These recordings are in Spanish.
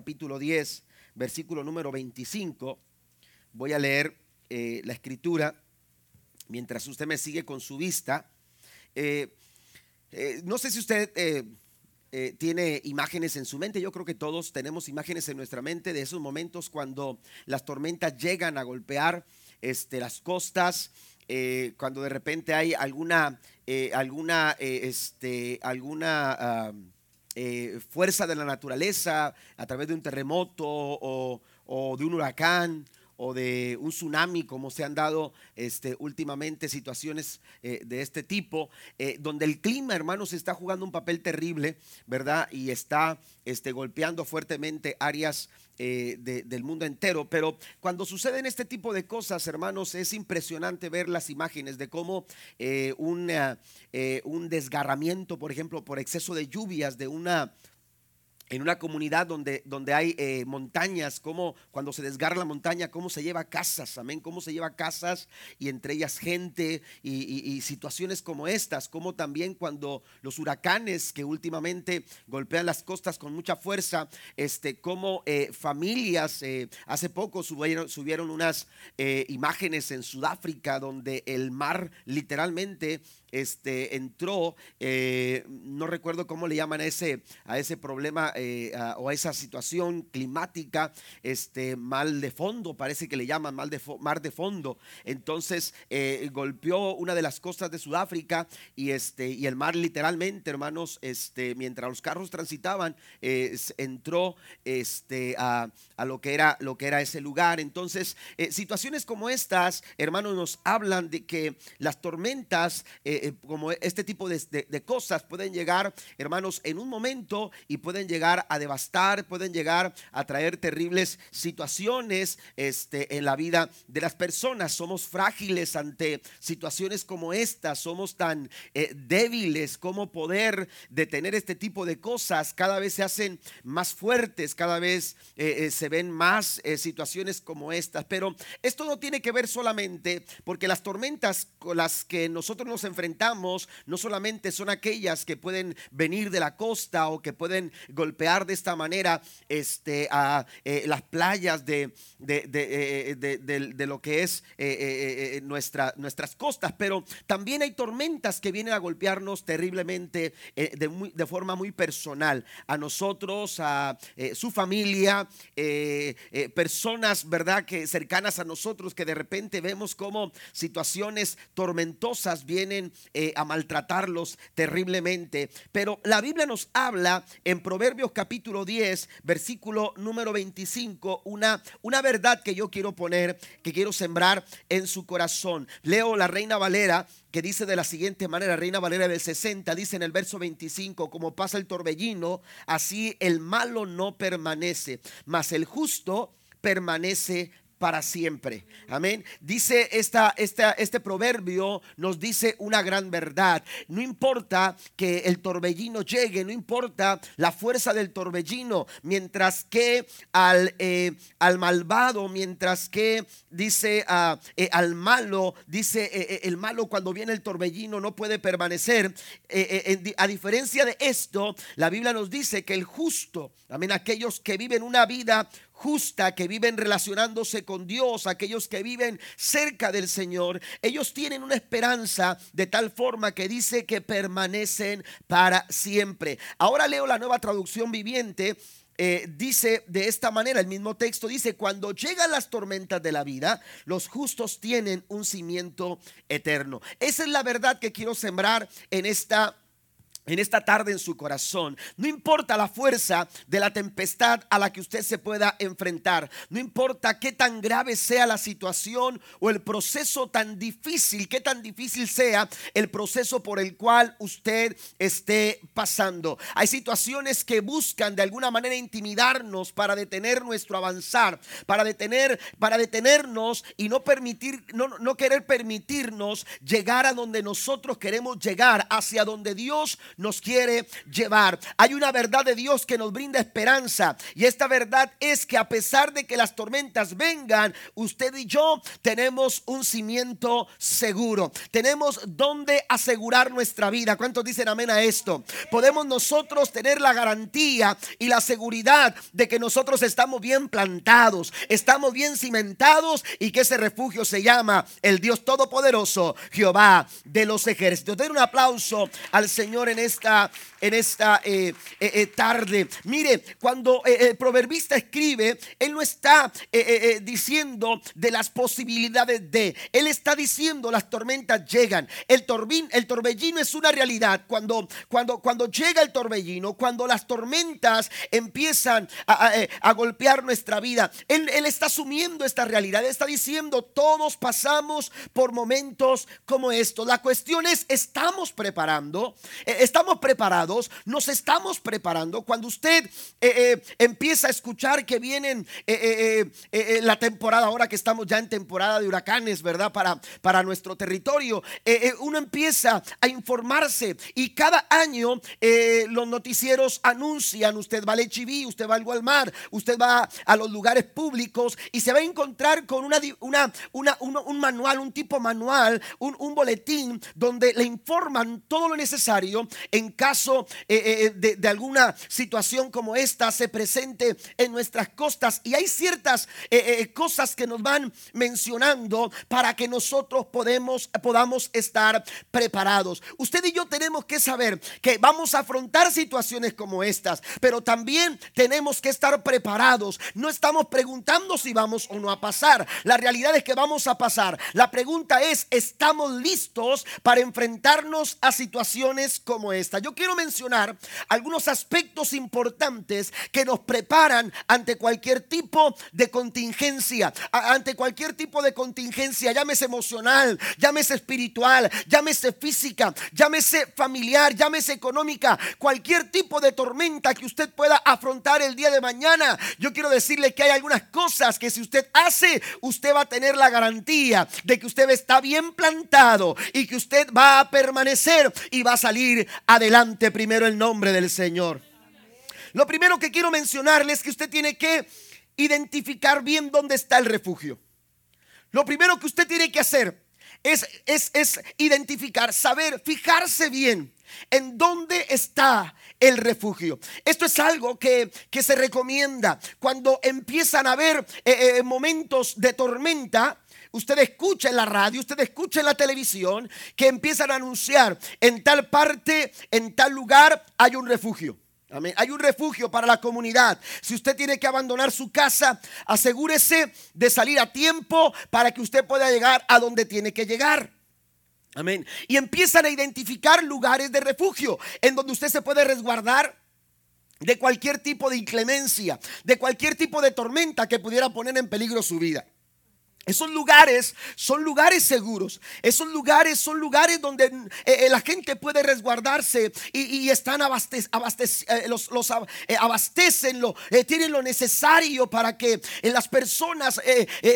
capítulo 10, versículo número 25. Voy a leer eh, la escritura mientras usted me sigue con su vista. Eh, eh, no sé si usted tiene imágenes en su mente. Yo creo que todos tenemos imágenes en nuestra mente de esos momentos cuando las tormentas llegan a golpear este, las costas. cuando de repente hay alguna, alguna, este, alguna ah, fuerza de la naturaleza a través de un terremoto o, o de un huracán o de un tsunami, como se han dado este, últimamente situaciones eh, de este tipo, eh, donde el clima, hermanos, está jugando un papel terrible, ¿verdad? Y está este, golpeando fuertemente áreas eh, del mundo entero. Pero cuando suceden este tipo de cosas, hermanos, es impresionante ver las imágenes de cómo un desgarramiento, por ejemplo, por exceso de lluvias de una en una comunidad donde, donde hay eh, montañas, como cuando se desgarra la montaña, cómo se lleva casas, amén, cómo se lleva casas y entre ellas gente y, situaciones como estas, como también cuando los huracanes que últimamente golpean las costas con mucha fuerza, este, como eh, familias, eh, hace poco subieron, subieron unas imágenes en Sudáfrica donde el mar literalmente este, entró, eh, no recuerdo cómo le llaman a ese, a ese problema eh, o a esa situación climática, este, mal de fondo, parece que le llaman mal de mar de fondo. Entonces eh, golpeó una de las costas de Sudáfrica y, este, y el mar literalmente, hermanos, este, mientras los carros transitaban, entró este, a, a, lo, que era, lo que era ese lugar. Entonces, situaciones como estas, hermanos, nos hablan de que las tormentas, como este tipo de, cosas pueden llegar, hermanos, en un momento y pueden llegar a devastar, pueden llegar a traer terribles situaciones este, en la vida de las personas. Somos frágiles ante situaciones como esta, somos tan eh, débiles como poder detener este tipo de cosas. Cada vez se hacen más fuertes, cada vez eh, se ven más situaciones como estas. Pero esto no tiene que ver solamente porque las tormentas con las que nosotros nos enfrentamos, no solamente son aquellas que pueden venir de la costa o que pueden golpear de esta manera este, a eh, las playas de, de, de, eh, lo que es eh, nuestra, nuestras costas, pero también hay tormentas que vienen a golpearnos terriblemente de, forma muy personal, a nosotros, a su familia, personas, ¿verdad?, que cercanas a nosotros, que de repente vemos como situaciones tormentosas vienen eh, a maltratarlos terriblemente. Pero la Biblia nos habla en Proverbios capítulo 10, versículo número 25, una, una verdad que yo quiero poner, que quiero sembrar en su corazón. Leo la Reina Valera que dice de la siguiente manera, Reina Valera del 60, dice en el verso 25, como pasa el torbellino, así el malo no permanece, mas el justo permanece para siempre. Amén. Dice esta, esta, este proverbio, nos dice una gran verdad. No importa que el torbellino llegue, no importa la fuerza del torbellino, mientras que al, eh, al malvado, mientras que dice uh, eh, al malo, dice eh, el malo cuando viene el torbellino no puede permanecer. a diferencia de esto, la Biblia nos dice que el justo, amén, aquellos que viven una vida justa, que viven relacionándose con Dios, aquellos que viven cerca del Señor, ellos tienen una esperanza de tal forma que dice que permanecen para siempre. Ahora leo la nueva traducción viviente. Eh, dice de esta manera, el mismo texto dice, cuando llegan las tormentas de la vida, los justos tienen un cimiento eterno. Esa es la verdad que quiero sembrar en esta en esta tarde en su corazón. No importa la fuerza de la tempestad a la que usted se pueda enfrentar. No importa qué tan grave sea la situación o el proceso tan difícil, qué tan difícil sea el proceso por el cual usted esté pasando. Hay situaciones que buscan de alguna manera intimidarnos para detener nuestro avanzar, para detener, para detenernos y no permitir, no, no querer permitirnos llegar a donde nosotros queremos llegar, hacia donde Dios nos quiere llevar. Hay una verdad de Dios que nos brinda esperanza y esta verdad es que a pesar de que las tormentas vengan, usted y yo tenemos un cimiento seguro. Tenemos donde asegurar nuestra vida. ¿Cuántos dicen amén a esto? Podemos nosotros tener la garantía y la seguridad de que nosotros estamos bien plantados, estamos bien cimentados y que ese refugio se llama el Dios Todopoderoso, Jehová de los ejércitos. Den un aplauso al Señor en esta, en esta eh, eh, eh, tarde. Mire, cuando el proverbista escribe, él no está diciendo de las posibilidades de, él está diciendo las tormentas llegan. El, el torbellino es una realidad. Cuando, cuando, cuando llega el torbellino, cuando las tormentas empiezan a, golpear nuestra vida, él, él está asumiendo esta realidad, está diciendo, todos pasamos por momentos como estos. La cuestión es, ¿estamos preparando? ¿Estamos preparados? ¿Nos estamos preparando? Cuando usted eh, eh, empieza a escuchar que vienen la temporada, ahora que estamos ya en temporada de huracanes, ¿verdad? Para, para nuestro territorio, uno empieza a informarse y cada año los noticieros anuncian, usted va al HIV, usted va al Walmart, usted va a los lugares públicos y se va a encontrar con una, una, una, un manual, un tipo manual, un, un boletín donde le informan todo lo necesario en caso eh, eh, eh, de, alguna situación como esta se presente en nuestras costas. Y hay ciertas cosas que nos van mencionando para que nosotros podamos estar preparados. Usted y yo tenemos que saber que vamos a afrontar situaciones como estas, pero también tenemos que estar preparados. No estamos preguntando si vamos o no a pasar. La realidad es que vamos a pasar. La pregunta es, ¿estamos listos para enfrentarnos a situaciones como esta? Yo quiero mencionar algunos aspectos importantes que nos preparan ante cualquier tipo de contingencia, ante cualquier tipo de contingencia, llámese emocional, llámese espiritual, llámese física, llámese familiar, llámese económica, cualquier tipo de tormenta que usted pueda afrontar el día de mañana. Yo quiero decirle que hay algunas cosas que si usted hace, usted va a tener la garantía de que usted está bien plantado y que usted va a permanecer y va a salir adelante primero el nombre del Señor. Lo primero que quiero mencionarle es que usted tiene que identificar bien dónde está el refugio. Lo primero que usted tiene que hacer es, es, es identificar, saber, fijarse bien en dónde está el refugio. Esto es algo que, se recomienda cuando empiezan a haber eh, eh, momentos de tormenta. Usted escucha en la radio, usted escucha en la televisión que empiezan a anunciar en tal parte, en tal lugar hay un refugio. Hay un refugio para la comunidad. Si usted tiene que abandonar su casa, asegúrese de salir a tiempo para que usted pueda llegar a donde tiene que llegar. Amén. Y empiezan a identificar lugares de refugio en donde usted se puede resguardar de cualquier tipo de inclemencia, de cualquier tipo de tormenta que pudiera poner en peligro su vida. Esos lugares son lugares seguros. Esos lugares son lugares donde eh, eh, la gente puede resguardarse y, están eh, los, abastecen, tienen lo necesario para que las personas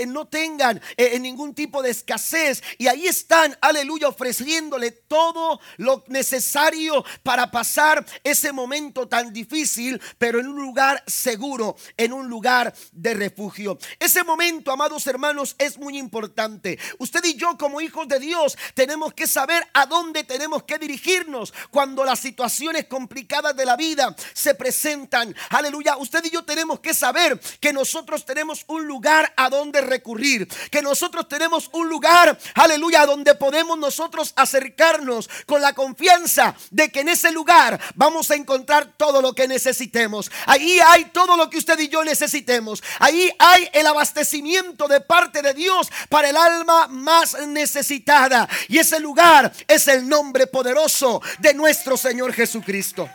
no tengan ningún tipo de escasez. Y ahí están, aleluya, ofreciéndole todo lo necesario para pasar ese momento tan difícil, pero en un lugar seguro, en un lugar de refugio. Ese momento, amados hermanos, es muy importante. Usted y yo como hijos de Dios tenemos que saber a dónde tenemos que dirigirnos cuando las situaciones complicadas de la vida se presentan. Aleluya, usted y yo tenemos que saber que nosotros tenemos un lugar a donde recurrir, que nosotros tenemos un lugar, aleluya, a donde podemos nosotros acercarnos con la confianza de que en ese lugar vamos a encontrar todo lo que necesitemos. Ahí hay todo lo que usted y yo necesitemos. Ahí hay el abastecimiento de parte de Dios para el alma más necesitada. Y ese lugar es el nombre poderoso de nuestro Señor Jesucristo.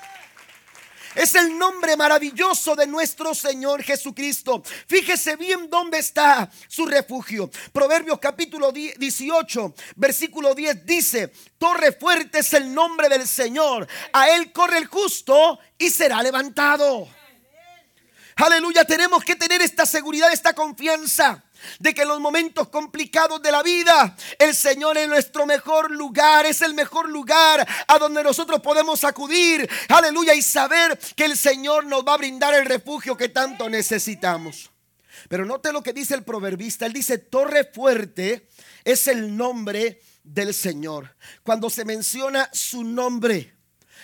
Es el nombre maravilloso de nuestro Señor Jesucristo. Fíjese bien dónde está su refugio. Proverbios capítulo 18, versículo 10 dice, Torre fuerte es el nombre del Señor. A él corre el justo y será levantado. Aleluya, tenemos que tener esta seguridad, esta confianza de que en los momentos complicados de la vida, el Señor es nuestro mejor lugar, es el mejor lugar a donde nosotros podemos acudir, aleluya, y saber que el Señor nos va a brindar el refugio que tanto necesitamos. Pero note lo que dice el proverbista, él dice, torre fuerte es el nombre del Señor. Cuando se menciona su nombre,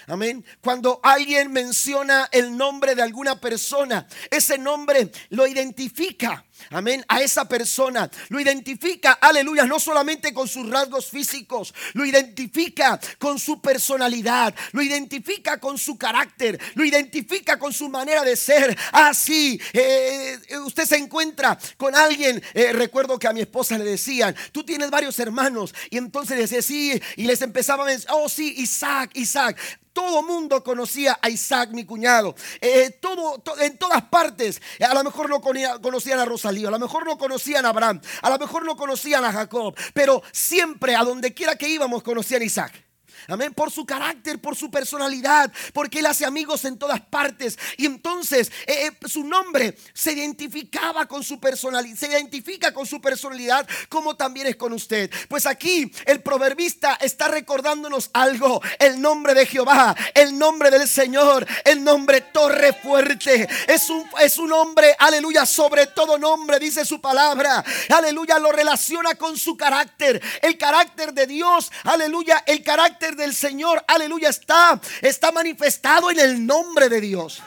Amén. Cuando alguien menciona el nombre de alguna persona, ese nombre lo identifica. Amén. A esa persona lo identifica, aleluya, no solamente con sus rasgos físicos, lo identifica con su personalidad, lo identifica con su carácter, lo identifica con su manera de ser. Así, ah, eh, usted se encuentra con alguien. Eh, recuerdo que a mi esposa le decían, tú tienes varios hermanos, y entonces decía, sí, y les empezaba a decir, oh, sí, Isaac, Isaac. Todo mundo conocía a Isaac, mi cuñado. Eh, todo, en todas partes. A lo mejor no conocían a A lo mejor no conocían a Abraham, a lo mejor no conocían a Jacob, pero siempre a donde quiera que íbamos conocían a Isaac. Amén. Por su carácter, por su personalidad, porque él hace amigos en todas partes. Y entonces eh, eh, su nombre se identificaba con su personalidad, se identifica con su personalidad como también es con usted. Pues aquí el proverbista está recordándonos algo. El nombre de Jehová, el nombre del Señor, el nombre torre fuerte. Es un, es un nombre, aleluya, sobre todo nombre, dice su palabra. Aleluya, lo relaciona con su carácter. El carácter de Dios, aleluya, el carácter del Señor, aleluya, está, está manifestado en el nombre de Dios.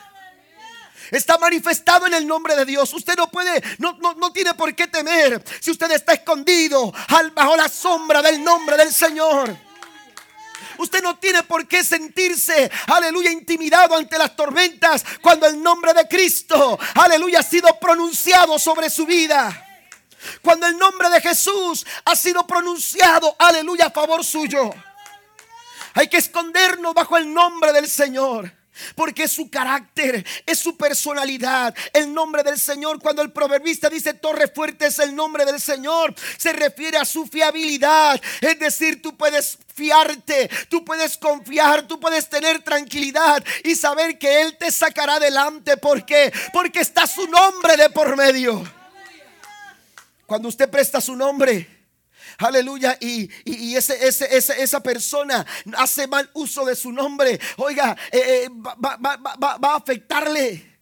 Está manifestado en el nombre de Dios. Usted no puede, no, no, tiene por qué temer si usted está escondido bajo la sombra del nombre del Señor. Usted no tiene por qué sentirse, aleluya, intimidado ante las tormentas cuando el nombre de Cristo, aleluya, ha sido pronunciado sobre su vida. Cuando el nombre de Jesús ha sido pronunciado, aleluya, a favor suyo. Hay que escondernos bajo el nombre del Señor. Porque es su carácter, es su personalidad, el nombre del Señor. Cuando el proverbista dice torre fuerte es el nombre del Señor, se refiere a su fiabilidad. Es decir, tú puedes fiarte, tú puedes confiar, tú puedes tener tranquilidad y saber que Él te sacará adelante. ¿Por qué? Porque está su nombre de por medio. Cuando usted presta su nombre, Aleluya. Y, ese, esa persona hace mal uso de su nombre. Oiga, eh, eh, va a afectarle.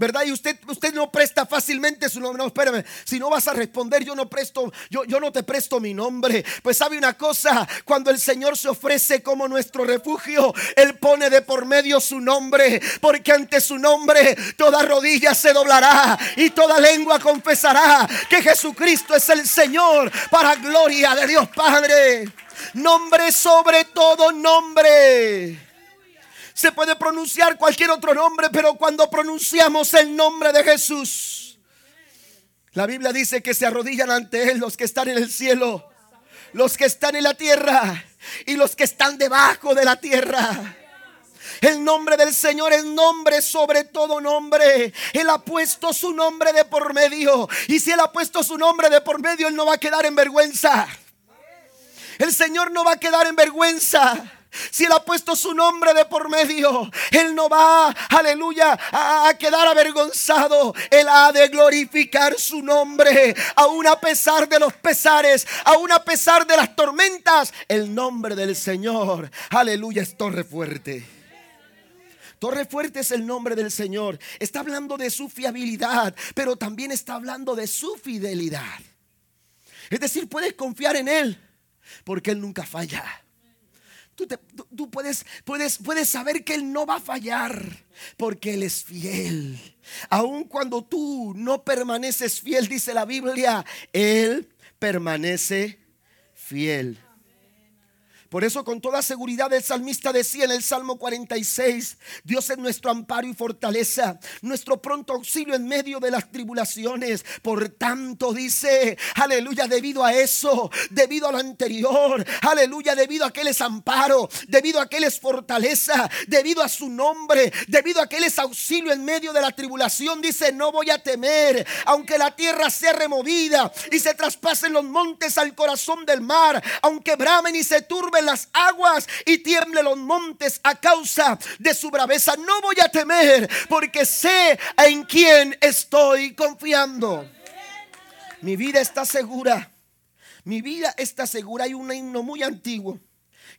¿Verdad? Y usted, usted no presta fácilmente su nombre. No, espérame, si no vas a responder, yo no presto, yo, yo no te presto mi nombre. Pues sabe una cosa, cuando el Señor se ofrece como nuestro refugio, Él pone de por medio su nombre, porque ante su nombre toda rodilla se doblará y toda lengua confesará que Jesucristo es el Señor para gloria de Dios Padre. Nombre sobre todo nombre. Se puede pronunciar cualquier otro nombre, pero cuando pronunciamos el nombre de Jesús, la Biblia dice que se arrodillan ante Él los que están en el cielo, los que están en la tierra y los que están debajo de la tierra. El nombre del Señor es nombre sobre todo nombre. Él ha puesto su nombre de por medio. Y si Él ha puesto su nombre de por medio, Él no va a quedar en vergüenza. El Señor no va a quedar en vergüenza. Si Él ha puesto su nombre de por medio, Él no va, aleluya, a, quedar avergonzado. Él ha de glorificar su nombre, aún a pesar de los pesares, aún a pesar de las tormentas. El nombre del Señor, aleluya, es torre fuerte. Torre fuerte es el nombre del Señor. Está hablando de su fiabilidad, pero también está hablando de su fidelidad. Es decir, puedes confiar en Él, porque Él nunca falla. Tú, puedes, puedes, puedes saber que Él no va a fallar porque Él es fiel. Aun cuando tú no permaneces fiel, dice la Biblia, Él permanece fiel. Por eso con toda seguridad el salmista decía en el Salmo 46, Dios es nuestro amparo y fortaleza, nuestro pronto auxilio en medio de las tribulaciones. Por tanto dice, aleluya, debido a eso, debido a lo anterior, aleluya, debido a que Él es amparo, debido a que Él es fortaleza, debido a su nombre, debido a que Él es auxilio en medio de la tribulación, dice, no voy a temer, aunque la tierra sea removida y se traspasen los montes al corazón del mar, aunque bramen y se turbe las aguas y tiemble los montes a causa de su braveza. No voy a temer porque sé en quién estoy confiando. Mi vida está segura. Mi vida está segura. Hay un himno muy antiguo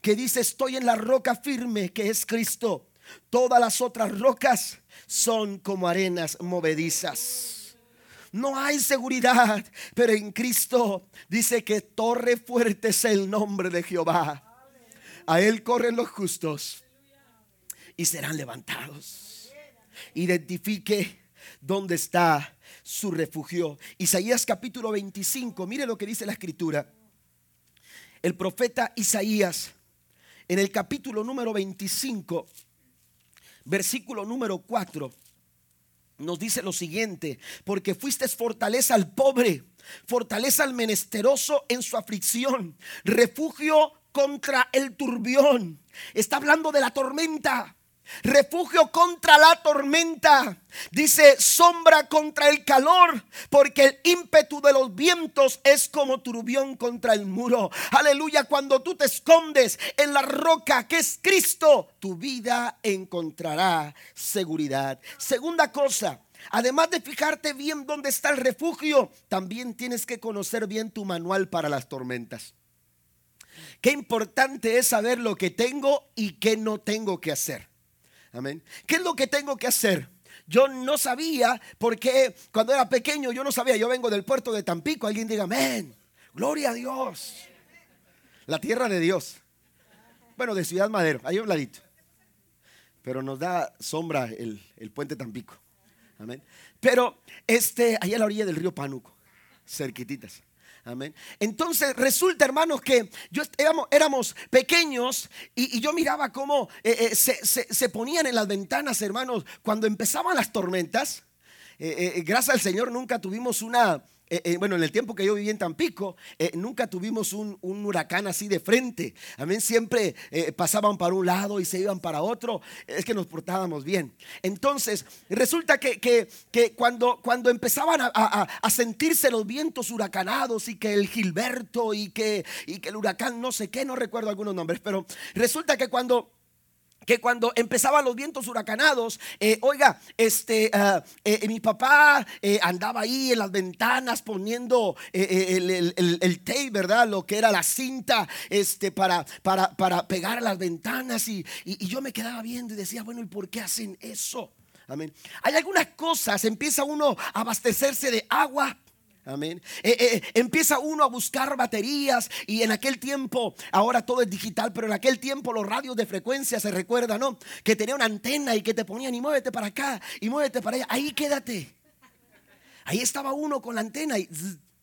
que dice, estoy en la roca firme que es Cristo. Todas las otras rocas son como arenas movedizas. No hay seguridad, pero en Cristo dice que torre fuerte es el nombre de Jehová. A Él corren los justos y serán levantados. Identifique dónde está su refugio. Isaías capítulo 25, mire lo que dice la escritura. El profeta Isaías en el capítulo número 25, versículo número 4, nos dice lo siguiente, porque fuiste fortaleza al pobre, fortaleza al menesteroso en su aflicción, refugio contra el turbión. Está hablando de la tormenta refugio contra la tormenta. Dice sombra contra el calor, porque el ímpetu de los vientos es como turbión contra el muro. Aleluya, cuando tú te escondes en la roca que es Cristo, tu vida encontrará seguridad. Segunda cosa, Además de fijarte bien dónde está el refugio, también tienes que conocer bien tu manual para las tormentas. Qué importante es saber lo que tengo y qué no tengo que hacer. Amén. ¿Qué es lo que tengo que hacer? Yo no sabía porque cuando era pequeño yo no sabía. Yo vengo del puerto de Tampico. Alguien diga, amén. Gloria a Dios. La tierra de Dios. Bueno, de Ciudad Madero, ahí un ladito. Pero nos da sombra el, el puente Tampico. Amén. Pero este, allá a la orilla del río Pánuco, cerquititas. Amén. Entonces resulta, hermanos, que yo éramos, pequeños y, yo miraba cómo eh, eh, se, ponían en las ventanas, hermanos, cuando empezaban las tormentas. Eh, gracias al Señor nunca tuvimos una, eh, eh, bueno, en el tiempo que yo viví en Tampico, eh, nunca tuvimos un, huracán así de frente. Amén, siempre pasaban para un lado y se iban para otro. Es que nos portábamos bien. Entonces, resulta que, que, cuando, cuando empezaban a, sentirse los vientos huracanados y que el Gilberto y que, y que el huracán no sé qué, no recuerdo algunos nombres, pero resulta que cuando que cuando empezaban los vientos huracanados, eh, oiga, este, ah, eh, mi papá eh, andaba ahí en las ventanas poniendo el, tape, ¿verdad? Lo que era la cinta, este, para, para, para pegar a las ventanas y, y yo me quedaba viendo y decía, bueno, ¿y por qué hacen eso? Amén. Hay algunas cosas, empieza uno a abastecerse de agua Amén. Eh, eh, empieza uno a buscar baterías y en aquel tiempo, ahora todo es digital, pero en aquel tiempo los radios de frecuencia se recuerda, ¿no? Que tenía una antena y que te ponían y muévete para acá y muévete para allá. Ahí quédate. Ahí estaba uno con la antena y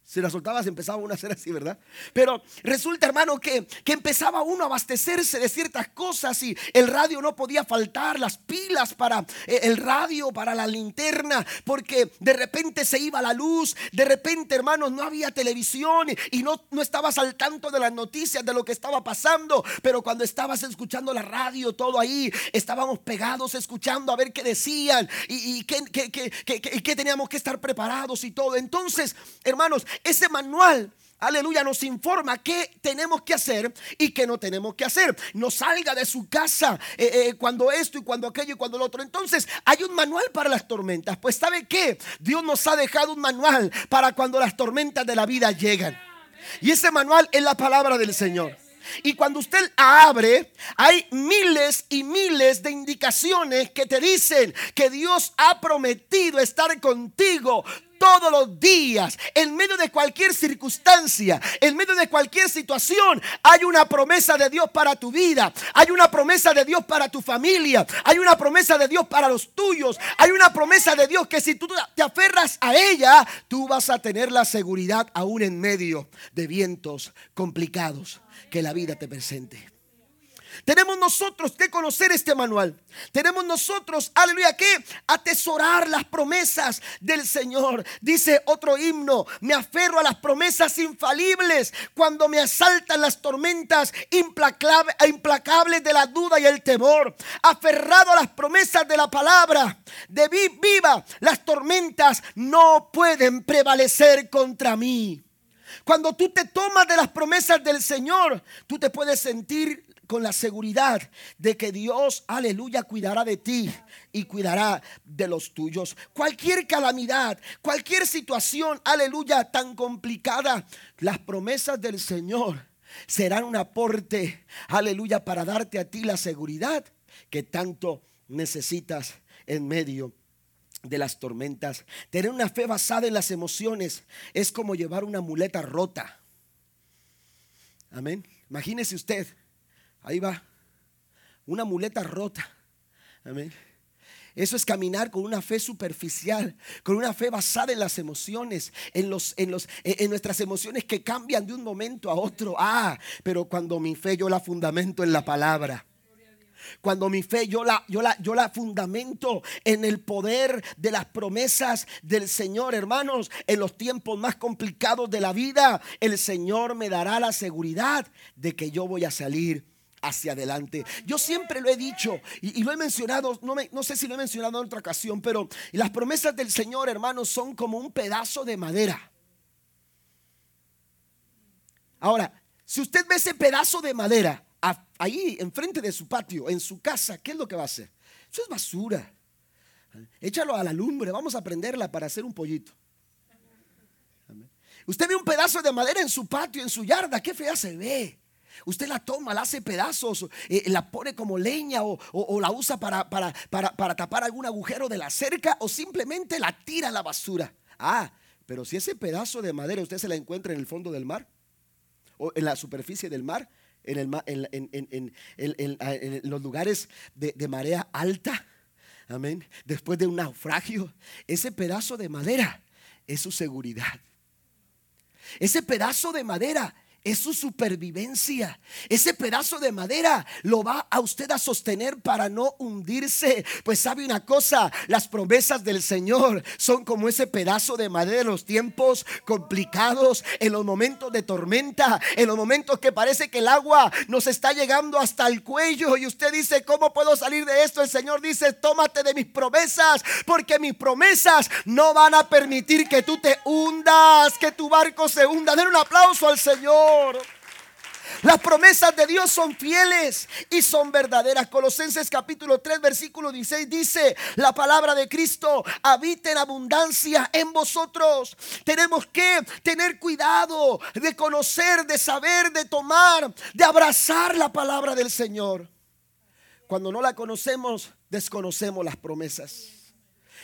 si la soltabas empezaba uno a hacer así, ¿verdad? Pero resulta, hermano, que, que, empezaba uno a abastecerse de ciertas cosas y el radio no podía faltar, las pilas para eh, el radio, para la linterna, porque de repente se iba la luz, de repente, hermanos, no había televisión y no, no estabas al tanto de las noticias, de lo que estaba pasando, pero cuando estabas escuchando la radio, todo ahí, estábamos pegados escuchando a ver qué decían y, y qué teníamos que estar preparados y todo. Entonces, hermanos, ese manual aleluya, nos informa qué tenemos que hacer y qué no tenemos que hacer. No salga de su casa eh, eh, cuando esto y cuando aquello y cuando lo otro. Entonces, hay un manual para las tormentas. Pues, ¿sabe qué? Dios nos ha dejado un manual para cuando las tormentas de la vida llegan. Y ese manual es la palabra del Señor. Y cuando usted abre, hay miles y miles de indicaciones que te dicen que Dios ha prometido estar contigo todos los días, en medio de cualquier circunstancia, en medio de cualquier situación, hay una promesa de Dios para tu vida, hay una promesa de Dios para tu familia, hay una promesa de Dios para los tuyos, hay una promesa de Dios que si tú te aferras a ella, tú vas a tener la seguridad aún en medio de vientos complicados que la vida te presente. Tenemos nosotros que conocer este manual. Tenemos nosotros, aleluya, que atesorar las promesas del Señor. Dice otro himno, me aferro a las promesas infalibles cuando me asaltan las tormentas implacables de la duda y el temor. Aferrado a las promesas de la palabra, de viva, las tormentas no pueden prevalecer contra mí. Cuando tú te tomas de las promesas del Señor, tú te puedes sentir con la seguridad de que Dios, aleluya, cuidará de ti y cuidará de los tuyos. Cualquier calamidad, cualquier situación, aleluya, tan complicada, las promesas del Señor serán un aporte, aleluya, para darte a ti la seguridad que tanto necesitas en medio de las tormentas. Tener una fe basada en las emociones es como llevar una muleta rota. Amén. Imagínese usted Ahí va. Una muleta rota. Amén. Eso es caminar con una fe superficial, con una fe basada en las emociones, en, los, en, los, en nuestras emociones que cambian de un momento a otro. Ah, pero cuando mi fe yo la fundamento en la palabra. Cuando mi fe yo la, yo, la, yo la fundamento en el poder de las promesas del Señor, hermanos, en los tiempos más complicados de la vida, el Señor me dará la seguridad de que yo voy a salir hacia adelante. Yo siempre lo he dicho y, lo he mencionado, no, sé si lo he mencionado en otra ocasión, pero las promesas del Señor, hermanos, son como un pedazo de madera. Ahora, si usted ve ese pedazo de madera ahí enfrente de su patio, en su casa, ¿qué es lo que va a hacer? Eso es basura. Échalo a la lumbre, vamos a prenderla para hacer un pollito. Usted ve un pedazo de madera en su patio, en su yarda, qué fea se ve. Usted la toma, la hace pedazos, eh, la pone como leña o, la usa para, para, tapar algún agujero de la cerca o simplemente la tira a la basura. Ah, pero si ese pedazo de madera usted se la encuentra en el fondo del mar o en la superficie del mar, en, el, en, los lugares de, de marea alta, amén, después de un naufragio, ese pedazo de madera es su seguridad. Ese pedazo de madera es su supervivencia. Ese pedazo de madera lo va a usted a sostener para no hundirse. Pues sabe una cosa, las promesas del Señor son como ese pedazo de madera en los tiempos complicados, en los momentos de tormenta, en los momentos que parece que el agua nos está llegando hasta el cuello y usted dice, ¿cómo puedo salir de esto? El Señor dice, tómate de mis promesas, porque mis promesas no van a permitir que tú te hundas, que tu barco se hunda. Den un aplauso al Señor. Las promesas de Dios son fieles y son verdaderas. Colosenses capítulo 3 versículo 16 dice, la palabra de Cristo habita en abundancia en vosotros. Tenemos que tener cuidado de conocer, de saber, de tomar, de abrazar la palabra del Señor. Cuando no la conocemos, desconocemos las promesas.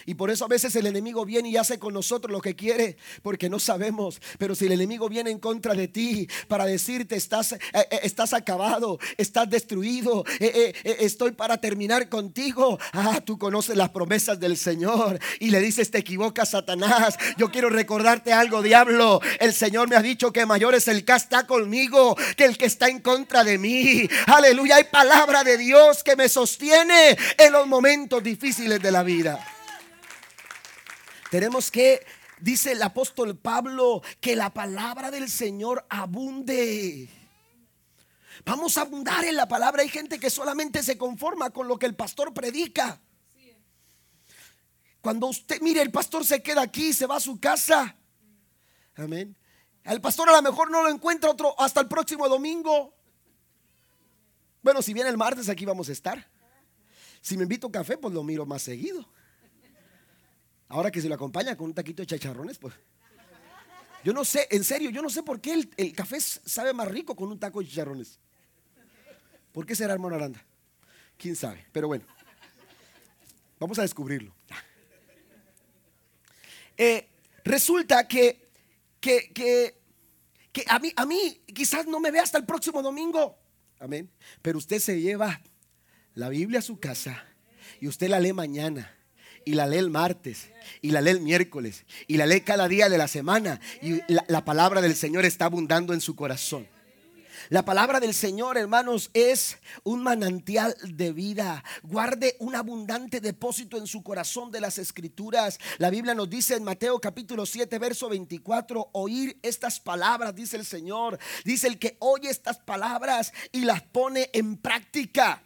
Y por eso a veces el enemigo viene y hace con nosotros lo que quiere, porque no sabemos. Pero si el enemigo viene en contra de ti para decirte, estás, eh, eh, estás acabado, estás destruido, eh, estoy para terminar contigo. Ah, tú conoces las promesas del Señor y le dices, te equivocas, Satanás. Yo quiero recordarte algo, diablo. El Señor me ha dicho que mayor es el que está conmigo que el que está en contra de mí. Aleluya, hay palabra de Dios que me sostiene en los momentos difíciles de la vida. Tenemos que, dice el apóstol Pablo, que la palabra del Señor abunde. Vamos a abundar en la palabra. Hay gente que solamente se conforma con lo que el pastor predica. Cuando usted, mire, el pastor se queda aquí, se va a su casa. Amén. El pastor a lo mejor no lo encuentra otro hasta el próximo domingo. Bueno, si viene el martes, aquí vamos a estar. Si me invito a café, pues lo miro más seguido. Ahora que se lo acompaña con un taquito de chicharrones, pues. Yo no sé, en serio, yo no sé por qué el, café sabe más rico con un taco de chicharrones. ¿Por qué será, hermano Aranda? ¿Quién sabe? Pero bueno, vamos a descubrirlo. Eh, resulta que, que, que, que, a, mí, a mí quizás no me vea hasta el próximo domingo. Amén. Pero usted se lleva la Biblia a su casa y usted la lee mañana y la lee el martes y la lee el miércoles y la lee cada día de la semana y la, palabra del Señor está abundando en su corazón. La palabra del Señor, hermanos, es un manantial de vida. Guarde un abundante depósito en su corazón de las escrituras. La Biblia nos dice en Mateo capítulo 7, verso 24, oír estas palabras, dice el Señor. Dice el que oye estas palabras y las pone en práctica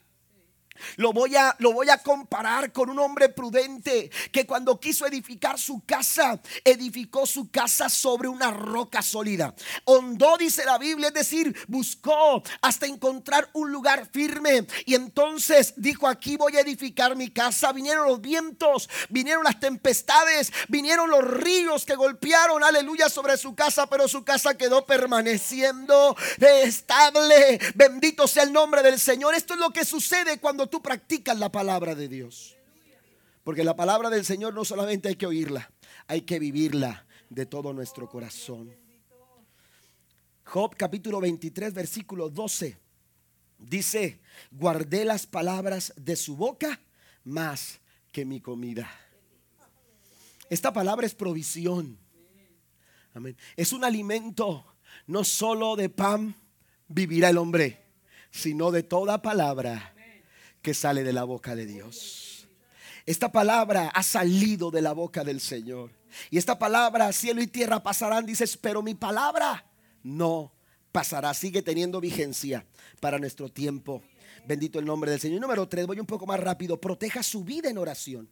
Lo voy, a, lo voy a comparar con un hombre prudente que cuando quiso edificar su casa, edificó su casa sobre una roca sólida. Hondó, dice la Biblia, es decir, buscó hasta encontrar un lugar firme. Y entonces dijo, aquí voy a edificar mi casa. Vinieron los vientos, vinieron las tempestades, vinieron los ríos que golpearon, aleluya, sobre su casa, pero su casa quedó permaneciendo estable. Bendito sea el nombre del Señor. Esto es lo que sucede cuando tú practicas la palabra de Dios. Porque la palabra del Señor no solamente hay que oírla, hay que vivirla de todo nuestro corazón. Job capítulo 23 versículo 12 dice, guardé las palabras de su boca más que mi comida. Esta palabra es provisión. Amén. Es un alimento, no solo de pan vivirá el hombre, sino de toda palabra que sale de la boca de Dios. Esta palabra ha salido de la boca del Señor. Y esta palabra, cielo y tierra pasarán, dices, pero mi palabra no pasará. Sigue teniendo vigencia para nuestro tiempo. Bendito el nombre del Señor. número tres, voy un poco más rápido. Proteja su vida en oración.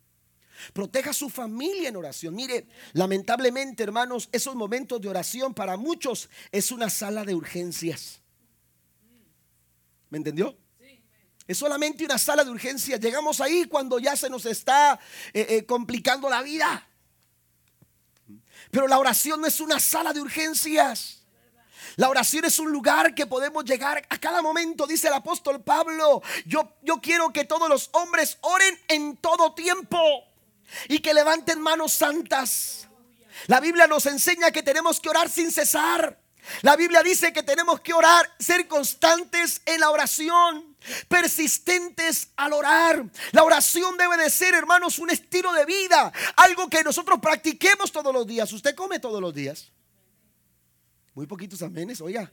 Proteja su familia en oración. Mire, lamentablemente, hermanos, esos momentos de oración para muchos es una sala de urgencias. ¿Me entendió? Es solamente una sala de urgencias. Llegamos ahí cuando ya se nos está eh, eh, complicando la vida. Pero la oración no es una sala de urgencias. La oración es un lugar que podemos llegar a cada momento, dice el apóstol Pablo. Yo, yo quiero que todos los hombres oren en todo tiempo y que levanten manos santas. La Biblia nos enseña que tenemos que orar sin cesar. La Biblia dice que tenemos que orar, ser constantes en la oración, persistentes al orar. La oración debe de ser, hermanos, un estilo de vida, algo que nosotros practiquemos todos los días. ¿Usted come todos los días? Muy poquitos amenes, oiga.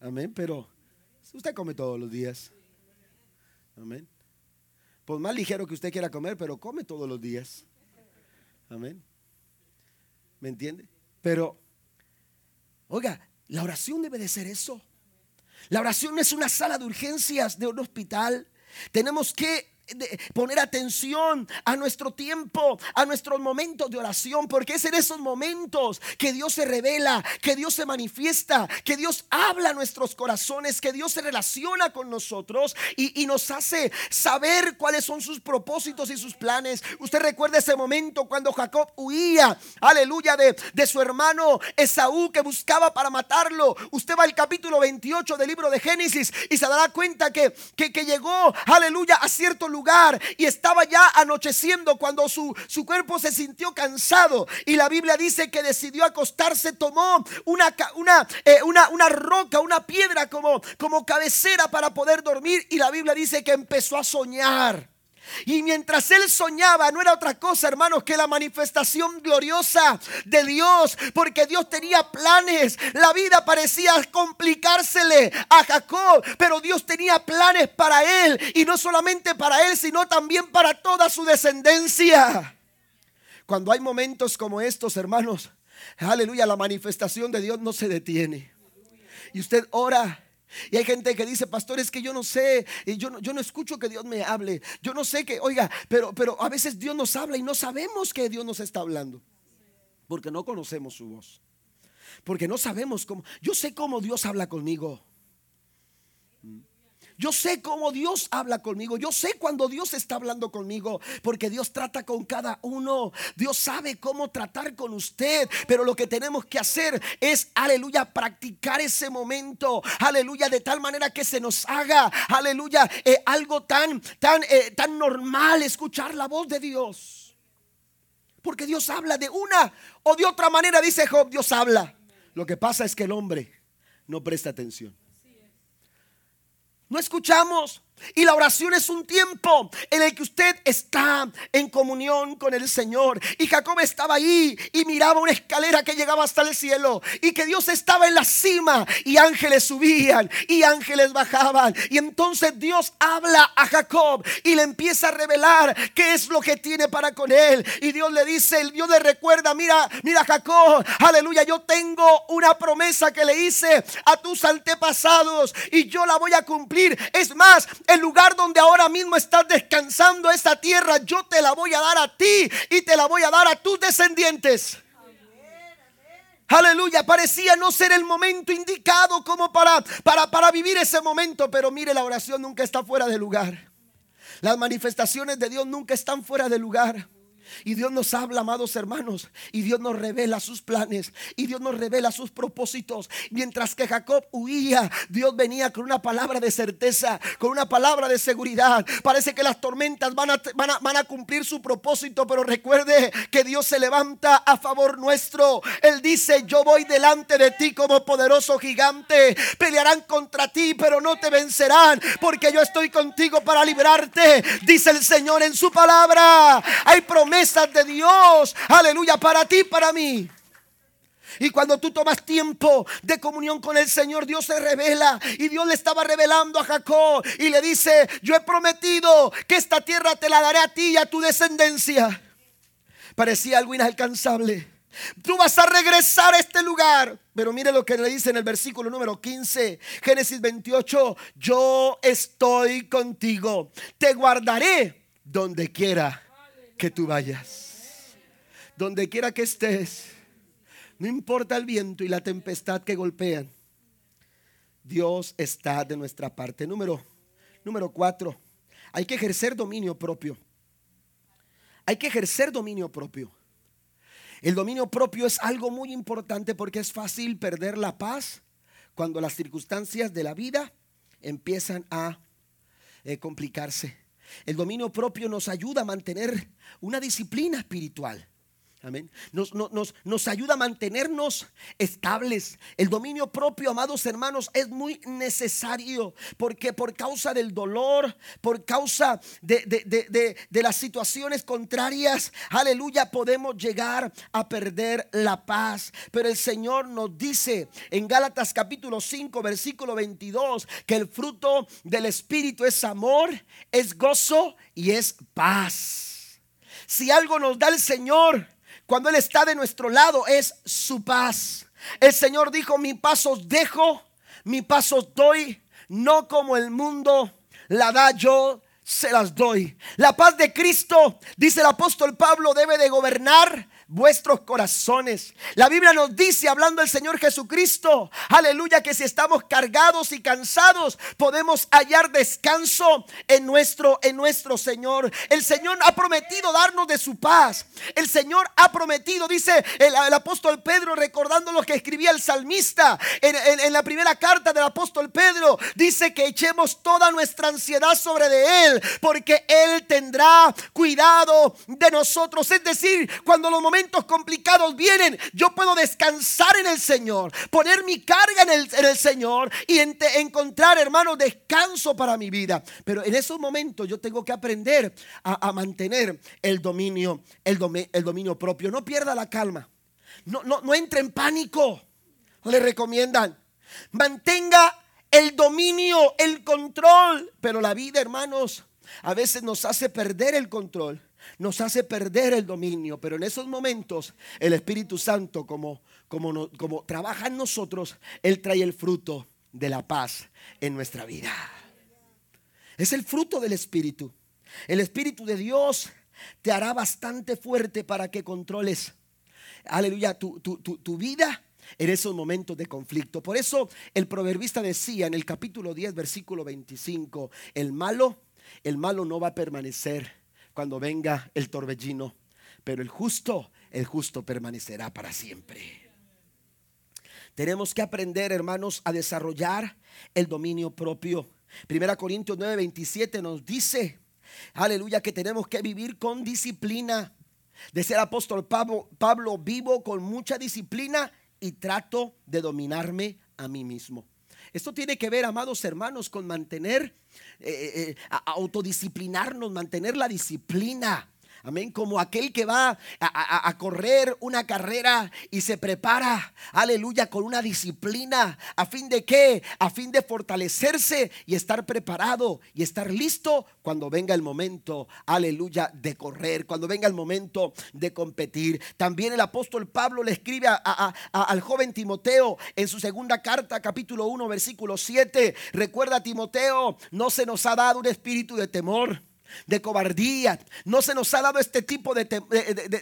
Amén, pero usted come todos los días. Amén. Pues más ligero que usted quiera comer, pero come todos los días. Amén. ¿Me entiende? Pero Oiga, la oración debe de ser eso. La oración es una sala de urgencias de un hospital. Tenemos que poner atención a nuestro tiempo, a nuestros momentos de oración, porque es en esos momentos que Dios se revela, que Dios se manifiesta, que Dios habla a nuestros corazones, que Dios se relaciona con nosotros y, nos hace saber cuáles son sus propósitos y sus planes. Usted recuerda ese momento cuando Jacob huía, aleluya, de, de su hermano Esaú que buscaba para matarlo. Usted va al capítulo 28 del libro de Génesis y se dará cuenta que, que, que llegó, aleluya, a cierto lugar y estaba ya anocheciendo cuando su, su cuerpo se sintió cansado y la Biblia dice que decidió acostarse, tomó una, una, eh, una, una roca, una piedra como, como cabecera para poder dormir y la Biblia dice que empezó a soñar. Y mientras él soñaba, no era otra cosa, hermanos, que la manifestación gloriosa de Dios, porque Dios tenía planes. La vida parecía complicársele a Jacob, pero Dios tenía planes para él, y no solamente para él, sino también para toda su descendencia. Cuando hay momentos como estos, hermanos, aleluya, la manifestación de Dios no se detiene. Y usted ora y hay gente que dice, pastor, es que yo no sé, y yo no, yo no escucho que Dios me hable. Yo no sé que, oiga, pero, pero a veces Dios nos habla y no sabemos que Dios nos está hablando. Porque no conocemos su voz. Porque no sabemos cómo. Yo sé cómo Dios habla conmigo. Yo sé cómo Dios habla conmigo. Yo sé cuando Dios está hablando conmigo. Porque Dios trata con cada uno. Dios sabe cómo tratar con usted. Pero lo que tenemos que hacer es, aleluya, practicar ese momento. Aleluya, de tal manera que se nos haga, aleluya, eh, algo tan, tan, eh, tan normal escuchar la voz de Dios. Porque Dios habla de una o de otra manera, dice Job, Dios habla. Lo que pasa es que el hombre no presta atención. No escuchamos. Y la oración es un tiempo en el que usted está en comunión con el Señor. Y Jacob estaba ahí y miraba una escalera que llegaba hasta el cielo. Y que Dios estaba en la cima. Y ángeles subían y ángeles bajaban. Y entonces Dios habla a Jacob y le empieza a revelar qué es lo que tiene para con él. Y Dios le dice, el Dios le recuerda, mira, mira Jacob, aleluya, yo tengo una promesa que le hice a tus antepasados y yo la voy a cumplir. Es más, El lugar donde ahora mismo estás descansando, esa tierra, yo te la voy a dar a ti y te la voy a dar a tus descendientes. Aleluya, parecía no ser el momento indicado como para, para, para vivir ese momento, pero mire, la oración nunca está fuera de lugar. Las manifestaciones de Dios nunca están fuera de lugar. Y Dios nos habla, amados hermanos, y Dios nos revela sus planes, y Dios nos revela sus propósitos. Mientras que Jacob huía, Dios venía con una palabra de certeza, con una palabra de seguridad. Parece que las tormentas van a, cumplir su propósito, pero recuerde que Dios se levanta a favor nuestro. Él dice, yo voy delante de ti como poderoso gigante. Pelearán contra ti, pero no te vencerán, porque yo estoy contigo para librarte, dice el Señor en su palabra. Hay promesas de Dios, aleluya, para ti, para mí. Y cuando tú tomas tiempo de comunión con el Señor, Dios se revela. Y Dios le estaba revelando a Jacob y le dice, yo he prometido que esta tierra te la daré a ti y a tu descendencia. Parecía algo inalcanzable. Tú vas a regresar a este lugar. Pero mire lo que le dice en el versículo número 15, Génesis 28, yo estoy contigo, te guardaré donde quiera que tú vayas. Donde quiera que estés, no importa el viento y la tempestad que golpean, Dios está de nuestra parte. Número, número cuatro, hay que ejercer dominio propio. Hay que ejercer dominio propio. El dominio propio es algo muy importante porque es fácil perder la paz cuando las circunstancias de la vida empiezan a eh, complicarse. El dominio propio nos ayuda a mantener una disciplina espiritual. Amén. Nos, nos, ayuda a mantenernos estables. El dominio propio, amados hermanos, es muy necesario porque por causa del dolor, por causa de, de, las situaciones contrarias, aleluya, podemos llegar a perder la paz. Pero el Señor nos dice en Gálatas capítulo 5, versículo 22, que el fruto del Espíritu es amor, es gozo y es paz. Si algo nos da el Señor, cuando Él está de nuestro lado es su paz. El Señor dijo, mi paz os dejo, mi paz os doy, no como el mundo la da yo, se las doy. La paz de Cristo, dice el apóstol Pablo, debe de gobernar vuestros corazones. La Biblia nos dice, hablando el Señor Jesucristo, aleluya, que si estamos cargados y cansados, podemos hallar descanso en nuestro, en nuestro Señor. El Señor ha prometido darnos de su paz. El Señor ha prometido, dice el, apóstol Pedro, recordando lo que escribía el salmista en, en la primera carta del apóstol Pedro, dice que echemos toda nuestra ansiedad sobre de Él, porque Él tendrá cuidado de nosotros. Es decir, cuando los momentos complicados vienen, yo puedo descansar en el Señor, poner mi carga en el, Señor y encontrar, hermano, descanso para mi vida. Pero en esos momentos yo tengo que aprender a, mantener el dominio, el, el dominio propio. No pierda la calma. No, no, no entre en pánico. Le recomiendan. Mantenga el dominio, el control. Pero la vida, hermanos, a veces nos hace perder el control nos hace perder el dominio, pero en esos momentos el Espíritu Santo, como, como, como trabaja en nosotros, Él trae el fruto de la paz en nuestra vida. Es el fruto del Espíritu. El Espíritu de Dios te hará bastante fuerte para que controles, aleluya, tu, tu vida en esos momentos de conflicto. Por eso el proverbista decía en el capítulo 10, versículo 25, el malo, el malo no va a permanecer cuando venga el torbellino, pero el justo, el justo permanecerá para siempre. Tenemos que aprender, hermanos, a desarrollar el dominio propio. Primera Corintios 9, 27 nos dice, aleluya, que tenemos que vivir con disciplina. De ser apóstol Pablo, Pablo vivo con mucha disciplina y trato de dominarme a mí mismo. Esto tiene que ver, amados hermanos, con mantener, eh, eh, eh, autodisciplinarnos, mantener la disciplina. Amén, como aquel que va a, correr una carrera y se prepara, aleluya, con una disciplina. ¿A fin de qué? A fin de fortalecerse y estar preparado y estar listo cuando venga el momento, aleluya, de correr, cuando venga el momento de competir. También el apóstol Pablo le escribe al joven Timoteo en su segunda carta, capítulo 1, versículo 7. Recuerda, Timoteo, no se nos ha dado un espíritu de temor de cobardía. No se nos ha dado este tipo de,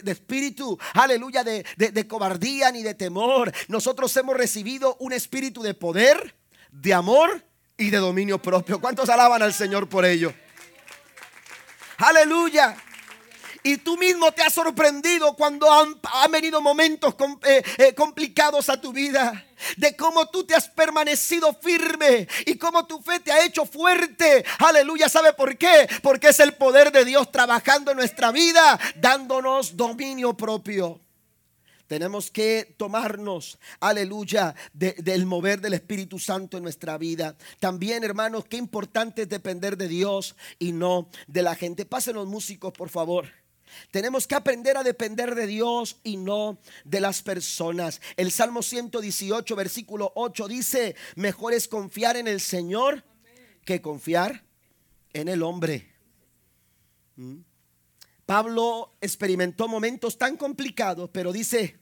espíritu, aleluya, de, cobardía ni de temor. Nosotros hemos recibido un espíritu de poder, de amor y de dominio propio. ¿Cuántos alaban al Señor por ello? Aleluya. Y tú mismo te has sorprendido cuando han, venido momentos eh, eh, complicados a tu vida. De cómo tú te has permanecido firme y cómo tu fe te ha hecho fuerte. Aleluya. ¿Sabe por qué? Porque es el poder de Dios trabajando en nuestra vida, dándonos dominio propio. Tenemos que tomarnos, aleluya, del mover del Espíritu Santo en nuestra vida. También, hermanos, qué importante es depender de Dios y no de la gente. Pasen los músicos, por favor. Tenemos que aprender a depender de Dios y no de las personas. El Salmo 118, versículo 8 dice, mejor es confiar en el Señor que confiar en el hombre. ¿Mm? Pablo experimentó momentos tan complicados, pero dice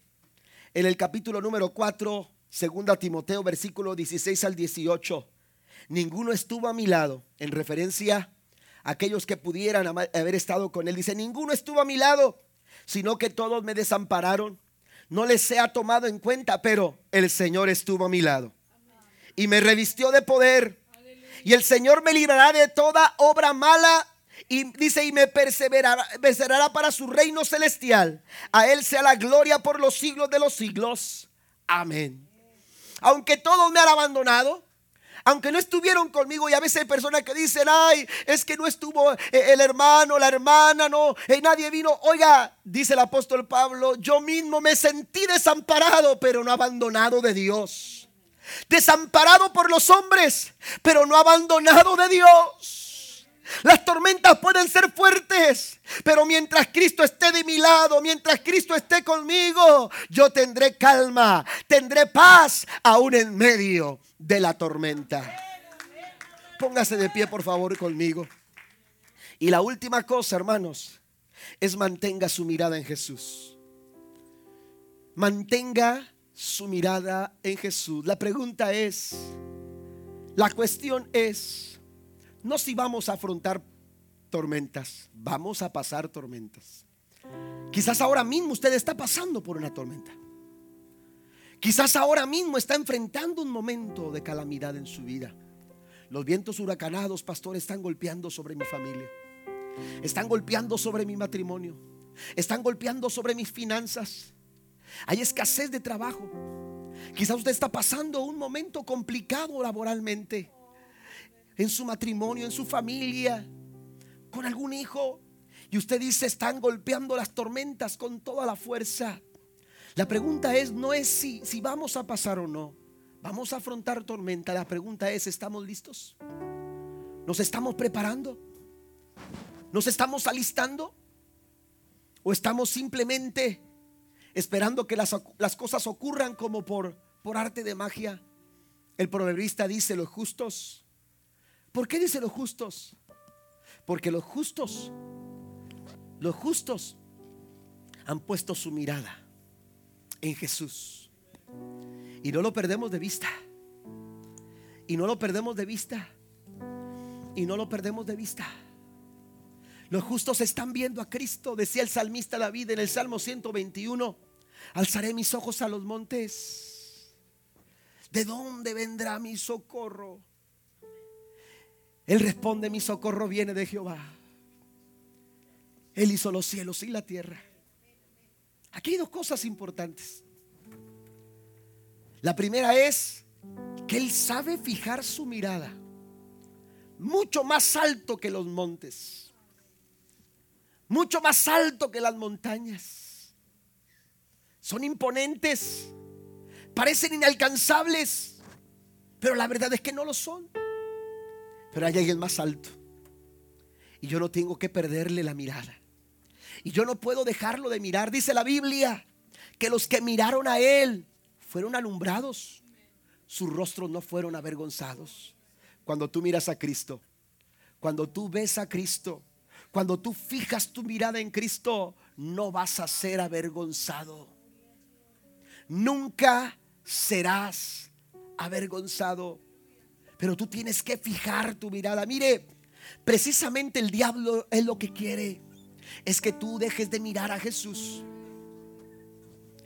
en el capítulo número 4, segunda Timoteo, versículo 16 al 18, ninguno estuvo a mi lado en referencia aquellos que pudieran haber estado con él. Dice, ninguno estuvo a mi lado, sino que todos me desampararon. No les sea tomado en cuenta, pero el Señor estuvo a mi lado y me revistió de poder. Y el Señor me librará de toda obra mala y dice, y me perseverará, perseverará para su reino celestial. A Él sea la gloria por los siglos de los siglos. Amén. Aunque todos me han abandonado, aunque no estuvieron conmigo y a veces hay personas que dicen, ay, es que no estuvo eh, el hermano, la hermana, no, eh, nadie vino. Oiga, dice el apóstol Pablo, yo mismo me sentí desamparado, pero no abandonado de Dios. Desamparado por los hombres, pero no abandonado de Dios. Las tormentas pueden ser fuertes, pero mientras Cristo esté de mi lado, mientras Cristo esté conmigo, yo tendré calma, tendré paz aún en medio de la tormenta. Póngase de pie, por favor, conmigo. Y la última cosa, hermanos, es mantenga su mirada en Jesús. Mantenga su mirada en Jesús. La pregunta es, la cuestión es, no si vamos a afrontar tormentas, vamos a pasar tormentas. Quizás ahora mismo usted está pasando por una tormenta. Quizás ahora mismo está enfrentando un momento de calamidad en su vida. Los vientos huracanados, pastor, están golpeando sobre mi familia. Están golpeando sobre mi matrimonio. Están golpeando sobre mis finanzas. Hay escasez de trabajo. Quizás usted está pasando un momento complicado laboralmente en su matrimonio, en su familia, con algún hijo. Y usted dice, están golpeando las tormentas con toda la fuerza. La pregunta es, no es si, si vamos a pasar o no. Vamos a afrontar tormenta. La pregunta es, ¿estamos listos? ¿Nos estamos preparando? ¿Nos estamos alistando? ¿O estamos simplemente esperando que las, las cosas ocurran como por, por arte de magia? El proverbista dice, los justos ¿Por qué dice los justos? Porque los justos, los justos han puesto su mirada en Jesús. Y no lo perdemos de vista. Y no lo perdemos de vista. Y no lo perdemos de vista. Los justos están viendo a Cristo, decía el salmista David en el Salmo 121. Alzaré mis ojos a los montes. ¿De dónde vendrá mi socorro? Él responde, mi socorro viene de Jehová. Él hizo los cielos y la tierra. Aquí hay dos cosas importantes. La primera es que Él sabe fijar su mirada mucho más alto que los montes, mucho más alto que las montañas. Son imponentes, parecen inalcanzables, pero la verdad es que no lo son. Pero hay alguien más alto. Y yo no tengo que perderle la mirada. Y yo no puedo dejarlo de mirar. Dice la Biblia que los que miraron a Él fueron alumbrados. Sus rostros no fueron avergonzados. Cuando tú miras a Cristo, cuando tú ves a Cristo, cuando tú fijas tu mirada en Cristo, no vas a ser avergonzado. Nunca serás avergonzado. Pero tú tienes que fijar tu mirada. Mire, precisamente el diablo es lo que quiere. Es que tú dejes de mirar a Jesús.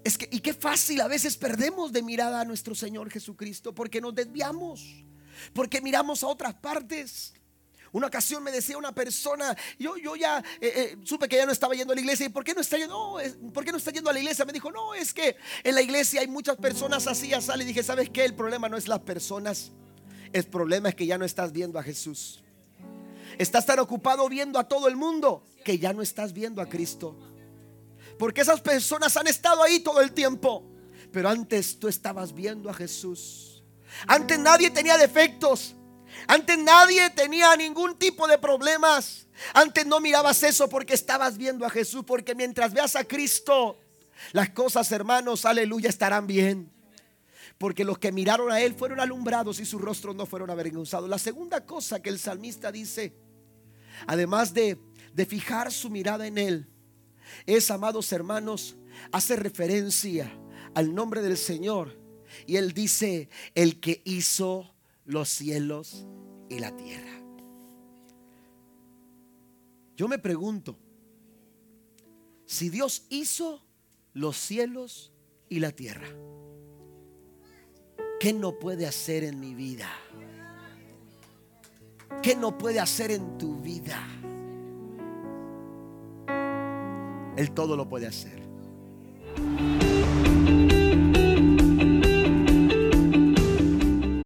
Es que, y qué fácil, a veces perdemos de mirada a nuestro Señor Jesucristo porque nos desviamos, porque miramos a otras partes. Una ocasión me decía una persona, yo, yo ya eh, eh, supe que ya no estaba yendo a la iglesia. ¿Y por qué no está yendo? ¿Por qué no está yendo a la iglesia? Me dijo, no, es que en la iglesia hay muchas personas así, así. Y dije, ¿sabes qué? El problema no es las personas. El problema es que ya no estás viendo a Jesús. Estás tan ocupado viendo a todo el mundo que ya no estás viendo a Cristo. Porque esas personas han estado ahí todo el tiempo. Pero antes tú estabas viendo a Jesús. Antes nadie tenía defectos. Antes nadie tenía ningún tipo de problemas. Antes no mirabas eso porque estabas viendo a Jesús. Porque mientras veas a Cristo, las cosas, hermanos, aleluya, estarán bien. Porque los que miraron a Él fueron alumbrados y sus rostros no fueron avergonzados. La segunda cosa que el salmista dice, además de, de fijar su mirada en Él, es, amados hermanos, hace referencia al nombre del Señor. Y Él dice, el que hizo los cielos y la tierra. Yo me pregunto, si Dios hizo los cielos y la tierra, ¿Qué no puede hacer en mi vida? ¿Qué no puede hacer en tu vida? Él todo lo puede hacer.